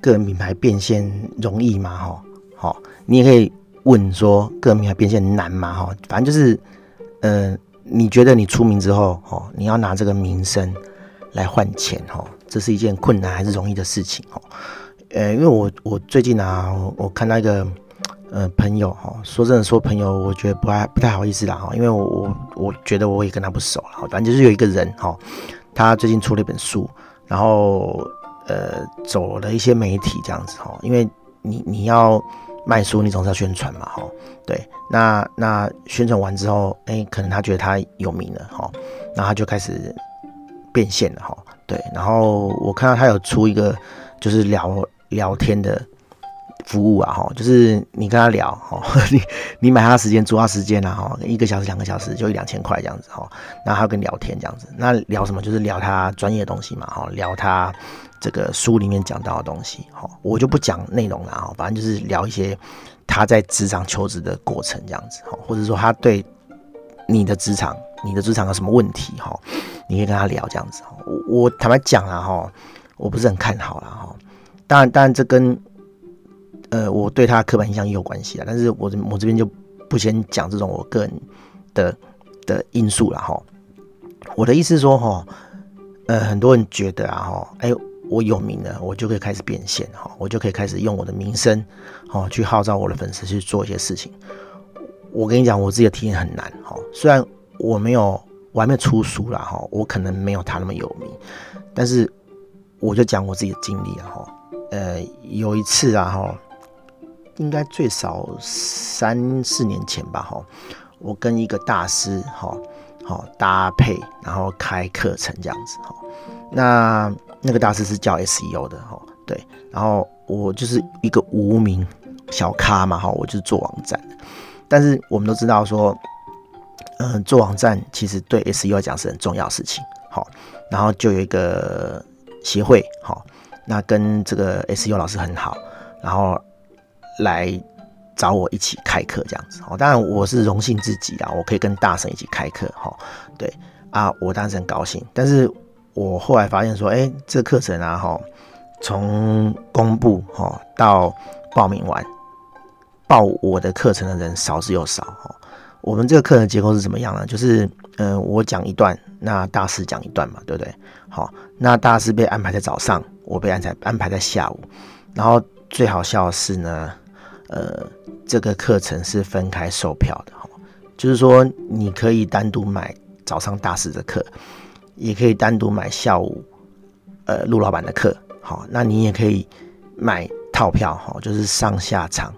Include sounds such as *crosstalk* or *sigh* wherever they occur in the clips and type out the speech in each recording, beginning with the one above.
个人品牌变现容易吗？哈，好，你也可以问说个人品牌变现难吗？哈，反正就是，呃，你觉得你出名之后，哦，你要拿这个名声来换钱，哈，这是一件困难还是容易的事情？哦，呃，因为我我最近啊，我看到一个。呃，朋友哈，说真的，说朋友，我觉得不太不太好意思啦哈，因为我我我觉得我也跟他不熟了，反正就是有一个人哈，他最近出了一本书，然后呃走了一些媒体这样子哈，因为你你要卖书，你总是要宣传嘛哈，对，那那宣传完之后，哎、可能他觉得他有名了哈，然后他就开始变现了哈，对，然后我看到他有出一个就是聊聊天的。服务啊，哈，就是你跟他聊，哈，*laughs* 你你买他时间，租他时间啊，哈，一个小时、两个小时就一两千块这样子，哈，那他跟你聊天这样子，那聊什么？就是聊他专业的东西嘛，哈，聊他这个书里面讲到的东西，哈，我就不讲内容了，哈，反正就是聊一些他在职场求职的过程这样子，哈，或者说他对你的职场、你的职场有什么问题，哈，你可以跟他聊这样子，我我坦白讲啊，哈，我不是很看好了，哈，当然，当然这跟呃，我对他刻板印象也有关系啊，但是我我这边就不先讲这种我个人的的因素了哈。我的意思是说哈，呃，很多人觉得啊哈，哎，我有名了，我就可以开始变现哈，我就可以开始用我的名声哈去号召我的粉丝去做一些事情。我跟你讲，我自己的体验很难哈，虽然我没有，我还没出书了哈，我可能没有他那么有名，但是我就讲我自己的经历啊哈，呃，有一次啊哈。应该最少三四年前吧，哈，我跟一个大师，哈，好搭配，然后开课程这样子，哈，那那个大师是教 SEO 的，哈，对，然后我就是一个无名小咖嘛，哈，我就是做网站，但是我们都知道说，嗯、做网站其实对 SEO 来讲是很重要事情，好，然后就有一个协会，好，那跟这个 SEO 老师很好，然后。来找我一起开课这样子哦，当然我是荣幸自己啊，我可以跟大神一起开课哈。对啊，我当时很高兴，但是我后来发现说，哎，这课程啊哈，从公布哈到报名完，报我的课程的人少之又少哈。我们这个课程结构是怎么样呢？就是嗯、我讲一段，那大师讲一段嘛，对不对？好，那大师被安排在早上，我被安排安排在下午，然后最好笑的是呢。呃，这个课程是分开售票的哈，就是说你可以单独买早上大师的课，也可以单独买下午呃陆老板的课，好，那你也可以买套票哈，就是上下场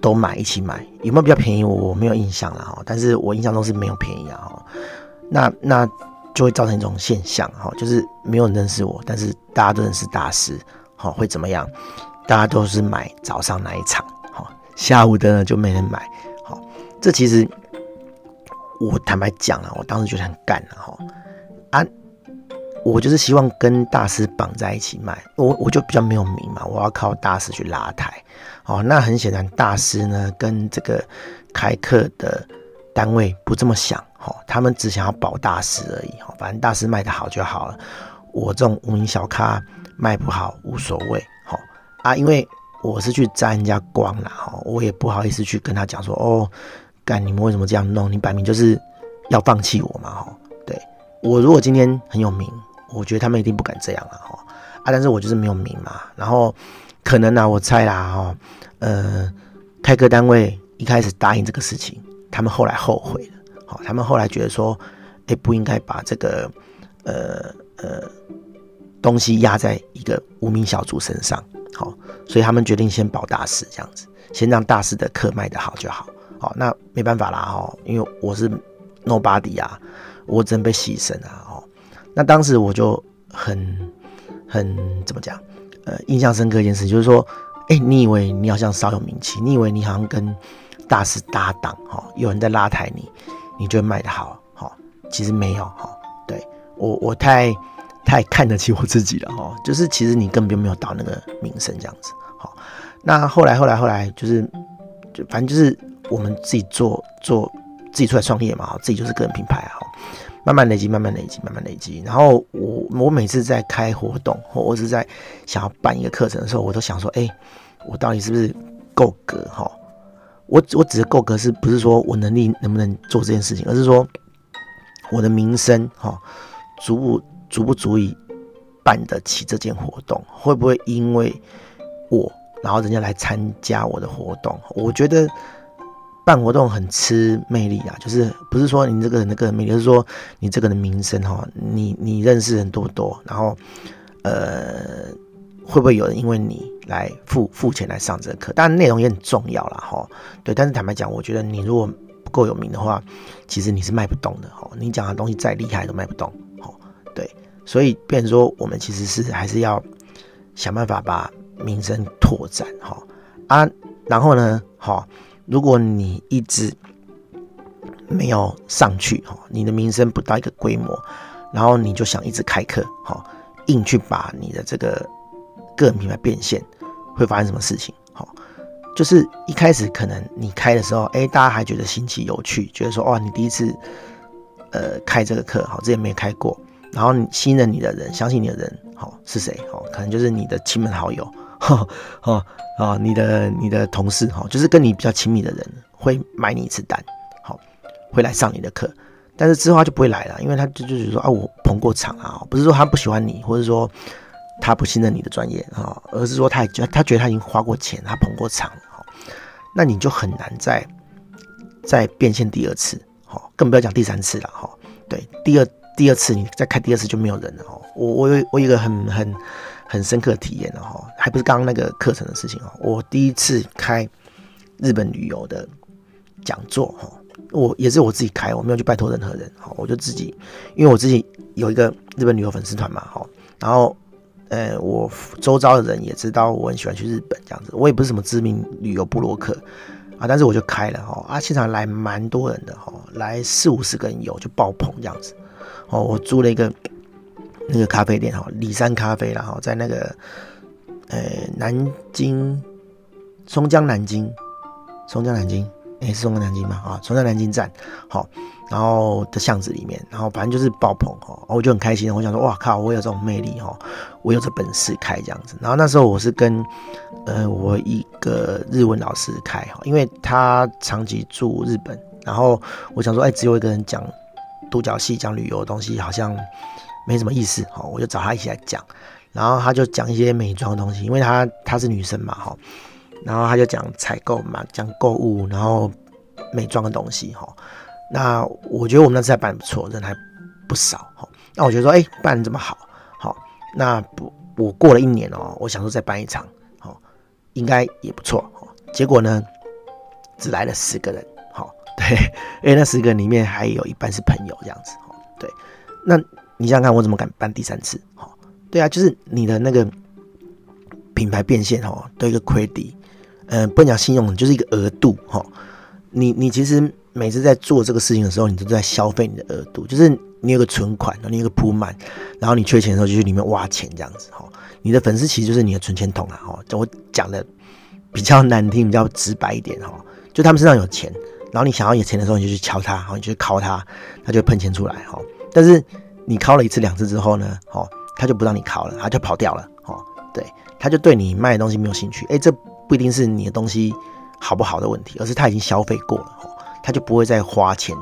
都买一起买，有没有比较便宜？我没有印象了哈，但是我印象中是没有便宜啊哈，那那就会造成一种现象哈，就是没有人认识我，但是大家都认识大师，好，会怎么样？大家都是买早上那一场，好，下午的呢就没人买，好，这其实我坦白讲了，我当时觉得很干了哈，啊，我就是希望跟大师绑在一起卖，我我就比较没有名嘛，我要靠大师去拉抬，哦，那很显然大师呢跟这个开课的单位不这么想，哦，他们只想要保大师而已，哦，反正大师卖得好就好了，我这种无名小咖卖不好无所谓。哦啊，因为我是去沾人家光了哈，我也不好意思去跟他讲说哦，干你们为什么这样弄？你摆明就是要放弃我嘛哈。我如果今天很有名，我觉得他们一定不敢这样了哈。啊，但是我就是没有名嘛，然后可能呢、啊，我猜啦哈，呃，开课单位一开始答应这个事情，他们后来后悔了，好，他们后来觉得说，哎，不应该把这个呃呃东西压在一个无名小卒身上。好，所以他们决定先保大师这样子，先让大师的课卖得好就好。好，那没办法啦哈，因为我是 nobody 啊，我真被牺牲啊。哦，那当时我就很很怎么讲？呃，印象深刻一件事就是说，哎、你以为你好像稍有名气，你以为你好像跟大师搭档，哈，有人在拉抬你，你就会卖得好，哈，其实没有，哈，对我我太太看得起我自己了，哈，就是其实你根本就没有到那个名声这样子，好，那后来后来后来就是，就反正就是我们自己做做自己出来创业嘛，自己就是个人品牌，哈，慢慢累积，慢慢累积，慢慢累积，然后我我每次在开活动或我是在想要办一个课程的时候，我都想说，哎、我到底是不是够格，哈？我我指的够格是不是说我能力能不能做这件事情，而是说我的名声哈足不足不足以办得起这件活动？会不会因为我然后人家来参加我的活动？我觉得办活动很吃魅力啊，就是不是说你这个人的个人魅力，而是说你这个的名声哈，你你认识人多不多？然后呃。会不会有人因为你来付付钱来上这个课？当然内容也很重要啦。哈。对，但是坦白讲，我觉得你如果不够有名的话，其实你是卖不动的哈。你讲的东西再厉害都卖不动。哈，对，所以变成说我们其实是还是要想办法把名声拓展哈啊。然后呢，哈，如果你一直没有上去哈，你的名声不到一个规模，然后你就想一直开课哈，硬去把你的这个。个人品牌变现会发生什么事情？好，就是一开始可能你开的时候，哎，大家还觉得新奇有趣，觉得说，哇，你第一次呃开这个课，好，之前没开过，然后你信任你的人，相信你的人，好，是谁？好，可能就是你的亲朋好友，哈，*laughs* 哦，啊，你的你的同事，哈，就是跟你比较亲密的人会买你一次单，好，会来上你的课，但是之后他就不会来了，因为他就就是说啊，我捧过场啊，不是说他不喜欢你，或者说。他不信任你的专业啊，而是说他觉他觉得他已经花过钱，他捧过场了，那你就很难再再变现第二次，哈，更不要讲第三次了，哈。对，第二第二次你再开第二次就没有人了，哈。我我有我有一个很很很深刻体验的哈，还不是刚刚那个课程的事情哦。我第一次开日本旅游的讲座，哈，我也是我自己开，我没有去拜托任何人，哈，我就自己，因为我自己有一个日本旅游粉丝团嘛，哈，然后。呃，我周遭的人也知道我很喜欢去日本这样子，我也不是什么知名旅游部落客啊，但是我就开了哈啊，现场来蛮多人的哈，来四五十个人有就爆棚这样子哦，我租了一个那个咖啡店哈，里山咖啡然后在那个呃南京松江南京松江南京哎、是松江南京吗？啊，松江南京站好。然后的巷子里面，然后反正就是爆棚哈，我就很开心。我想说，哇靠，我有这种魅力哈，我有这本事开这样子。然后那时候我是跟呃我一个日文老师开哈，因为他长期住日本，然后我想说，哎，只有一个人讲独角戏、讲旅游的东西，好像没什么意思哈，我就找他一起来讲。然后他就讲一些美妆的东西，因为他她是女生嘛哈，然后他就讲采购嘛，讲购物，然后美妆的东西哈。那我觉得我们那次还办不错，人还不少哈。那我觉得说，哎、办得这么好，好，那不，我过了一年哦，我想说再办一场，好，应该也不错。结果呢，只来了十个人，好，对，因为那十个人里面还有一半是朋友这样子，对。那你想想看，我怎么敢办第三次？好，对啊，就是你的那个品牌变现哦，都一个 credit，嗯，不讲信用，就是一个额度哈。你你其实。每次在做这个事情的时候，你都在消费你的额度，就是你有个存款，然后你有个铺满，然后你缺钱的时候就去里面挖钱这样子哈。你的粉丝其实就是你的存钱筒啊哈。我讲的比较难听，比较直白一点哈，就他们身上有钱，然后你想要有钱的时候，你就去敲他，然后你就去敲他，他就喷钱出来哈。但是你敲了一次两次之后呢，哦，他就不让你敲了，他就跑掉了哦。对，他就对你卖的东西没有兴趣。哎，这不一定是你的东西好不好的问题，而是他已经消费过了。哦他就不会再花钱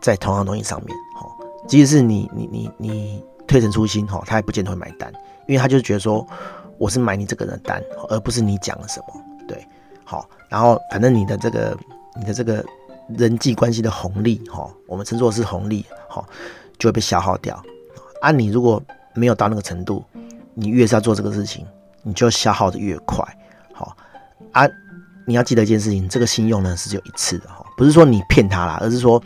在同样东西上面，哦，即使是你你你你推陈出新，哈，他也不见得会买单，因为他就觉得说我是买你这个人的单，而不是你讲了什么，对，好，然后反正你的这个你的这个人际关系的红利，哈，我们称作是红利，哈，就会被消耗掉。啊，你如果没有到那个程度，你越是要做这个事情，你就消耗的越快，好，啊。你要记得一件事情，这个信用呢是只有一次的哈，不是说你骗他啦，而是说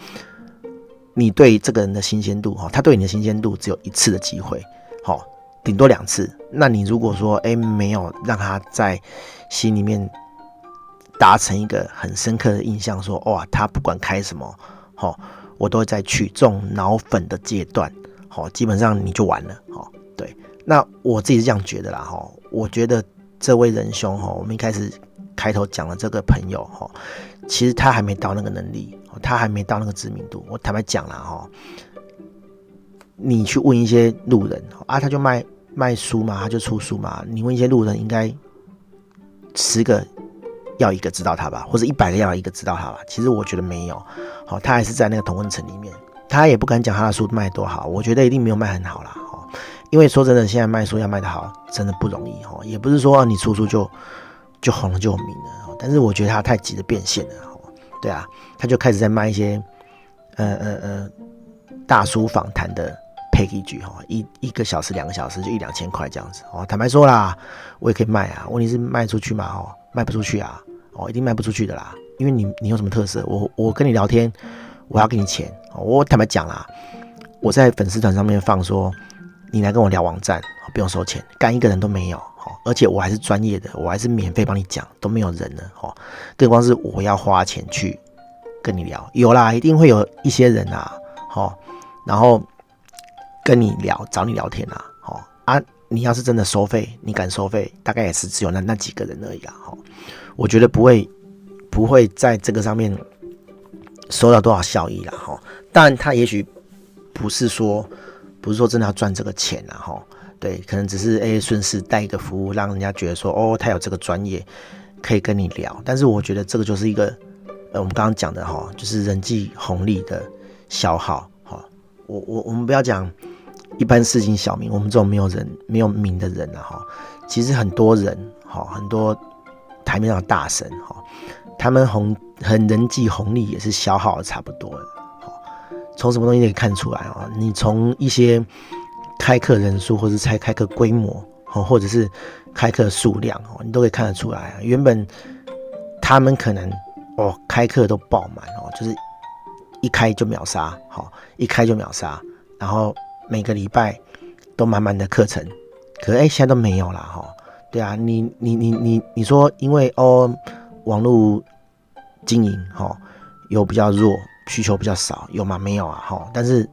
你对这个人的新鲜度哈，他对你的新鲜度只有一次的机会，好，顶多两次。那你如果说哎、欸、没有让他在心里面达成一个很深刻的印象说，说哇他不管开什么，好，我都会再去这种脑粉的阶段，好，基本上你就完了，好，对。那我自己是这样觉得啦，哈，我觉得这位仁兄哈，我们一开始开头讲的这个朋友哈，其实他还没到那个能力，他还没到那个知名度。我坦白讲了哈，你去问一些路人啊，他就卖。卖书嘛，他就出书嘛。你问一些路人，应该十个要一个知道他吧，或者一百个要一个知道他吧。其实我觉得没有，好，他还是在那个同温层里面，他也不敢讲他的书卖多好。我觉得一定没有卖很好啦，哦。因为说真的，现在卖书要卖得好，真的不容易，哦。也不是说你出书就就红了就有名了，但是我觉得他太急着变现了，对啊，他就开始在卖一些呃呃呃大叔访谈的。package 哈，一一个小时、两个小时就一两千块这样子哦。坦白说啦，我也可以卖啊。问题是卖出去嘛？哦，卖不出去啊。哦，一定卖不出去的啦。因为你你有什么特色？我我跟你聊天，我要给你钱。我坦白讲啦，我在粉丝团上面放说，你来跟我聊网站，不用收钱，干一个人都没有。哦，而且我还是专业的，我还是免费帮你讲，都没有人呢。哦，更光是我要花钱去跟你聊，有啦，一定会有一些人啊。哦，然后。跟你聊，找你聊天啊，哦啊，你要是真的收费，你敢收费，大概也是只有那那几个人而已啊，哦，我觉得不会不会在这个上面收到多少效益了哈，但他也许不是说不是说真的要赚这个钱了，哈，对，可能只是诶顺势带一个服务，让人家觉得说哦，他有这个专业可以跟你聊，但是我觉得这个就是一个呃我们刚刚讲的哈，就是人际红利的消耗，哈，我我我们不要讲。一般市井小民，我们这种没有人、没有名的人了，哈，其实很多人，哈，很多台面上的大神，哈，他们红很人际红利也是消耗的差不多的，从什么东西可以看出来啊？你从一些开课人数，或者是开开课规模，哦，或者是开课数量，哦，你都可以看得出来啊。原本他们可能哦开课都爆满哦，就是一开就秒杀，好，一开就秒杀，然后。每个礼拜都满满的课程，可是哎，现在都没有了哈。对啊，你你你你你说，因为哦，网络经营哈有比较弱，需求比较少，有吗？没有啊哈。但是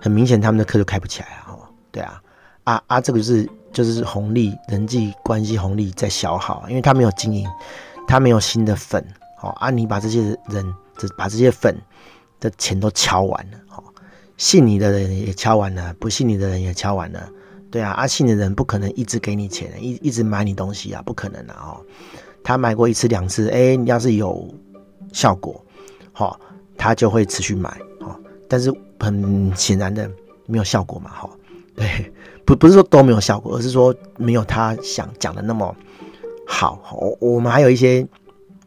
很明显，他们的课就开不起来啊哈。对啊，啊啊，这个就是就是红利，人际关系红利在消耗，因为他没有经营，他没有新的粉，好啊，你把这些人，这把这些粉的钱都敲完了。信你的人也敲完了，不信你的人也敲完了，对啊，阿、信的人不可能一直给你钱，一一直买你东西啊，不可能啊哦。他买过一次两次，哎，你要是有效果，好，他就会持续买，好，但是很显然的没有效果嘛，哈，对，不不是说都没有效果，而是说没有他想讲的那么好。我我们还有一些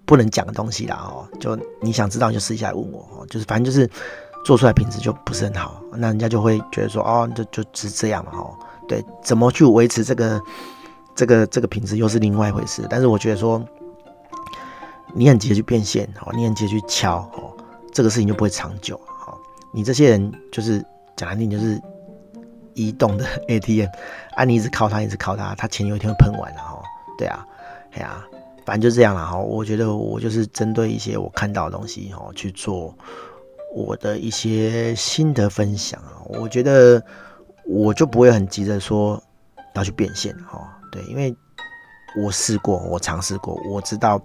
不能讲的东西啦，哦，就你想知道就私下来问我，就是反正就是。做出来品质就不是很好，那人家就会觉得说，哦，就就只是这样嘛，哦，对，怎么去维持这个这个这个品质又是另外一回事。但是我觉得说，你很急着去变现，哦，你很急着去敲，哦，这个事情就不会长久，哈。你这些人就是讲难听，就是移动的 *laughs* ATM，啊，你一直靠它，一直靠它，它钱有一天会喷完了，哦。对啊，哎呀，反正就这样了，哈。我觉得我就是针对一些我看到的东西，哈，去做。我的一些心得分享啊，我觉得我就不会很急着说要去变现哈，对，因为我试过，我尝试过，我知道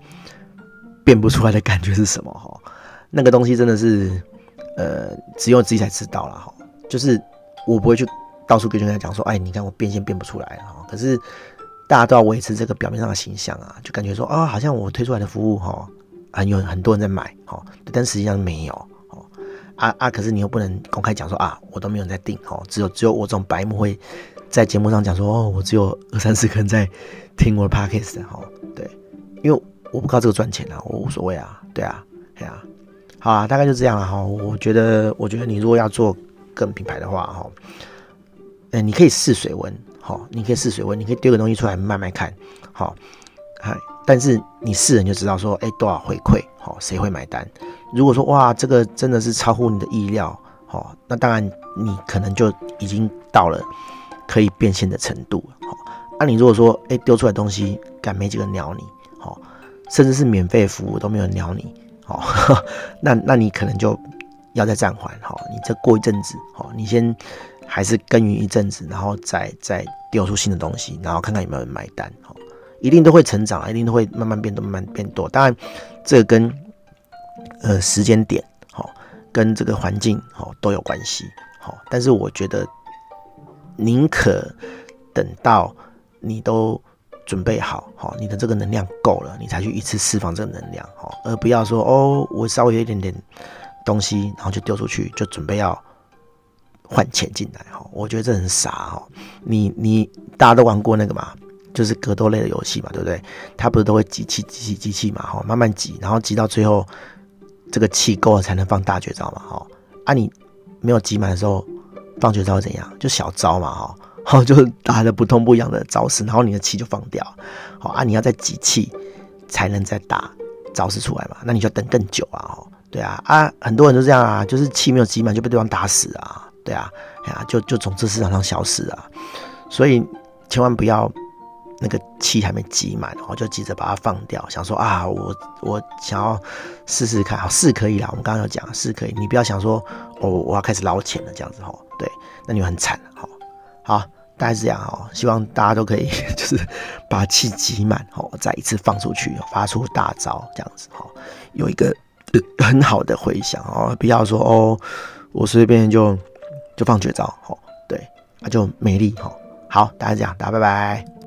变不出来的感觉是什么哈，那个东西真的是呃，只有自己才知道了哈，就是我不会去到处跟人家讲说，哎，你看我变现变不出来哈，可是大家都要维持这个表面上的形象啊，就感觉说啊，好像我推出来的服务哈，很有很多人在买哈，但实际上没有。啊啊！可是你又不能公开讲说啊，我都没有人在订哦，只有只有我这种白目会在节目上讲说哦，我只有二三十个人在听我的 podcast 哈，对，因为我不靠这个赚钱啊，我无所谓啊，对啊，对啊，好啊，大概就这样了哈。我觉得，我觉得你如果要做个人品牌的话哈，嗯，你可以试水温，好，你可以试水温，你可以丢个东西出来卖卖看，好，嗨，但是你试了你就知道说，哎，多少回馈，好，谁会买单？如果说哇，这个真的是超乎你的意料，哦，那当然你可能就已经到了可以变现的程度。好，那你如果说，哎，丢出来东西，敢没几个鸟你，好，甚至是免费服务都没有鸟你，好，*laughs* 那那你可能就要再暂缓，好，你再过一阵子，好，你先还是耕耘一阵子，然后再再丢出新的东西，然后看看有没有人买单，好，一定都会成长，一定都会慢慢变多，慢慢变多。当然，这个跟呃时间点，好，跟这个环境，好都有关系，好，但是我觉得。宁可等到你都准备好，好，你的这个能量够了，你才去一次释放这个能量，好，而不要说哦，我稍微有一点点东西，然后就丢出去，就准备要换钱进来，哈，我觉得这很傻，哈，你你大家都玩过那个嘛，就是格斗类的游戏嘛，对不对？它不是都会集气、集气、集气嘛，哈，慢慢集，然后集到最后这个气够了才能放大绝招嘛，哈，啊，你没有集满的时候。放绝招怎样？就小招嘛，哈，好，*laughs* 就是打的不痛不痒的招式，然后你的气就放掉，好啊，你要再集气才能再打招式出来嘛，那你就等更久啊，哦，对啊，啊，很多人都这样啊，就是气没有集满就被对方打死啊，对啊，哎呀，就就从这市场上消失啊，所以千万不要那个气还没集满，然后就急着把它放掉，想说啊，我我想要试试看，好，是可以啦，我们刚刚有讲是可以，你不要想说哦，我要开始捞钱了这样子哈。对，那你很惨了，好，大概是这样哦。希望大家都可以就是把气集满，哦，再一次放出去，发出大招，这样子，哈，有一个 *coughs* 很好的回响哦。不要说哦，我随便就就放绝招，哦，对，那就没力，哈。好，大家这样，大家拜拜。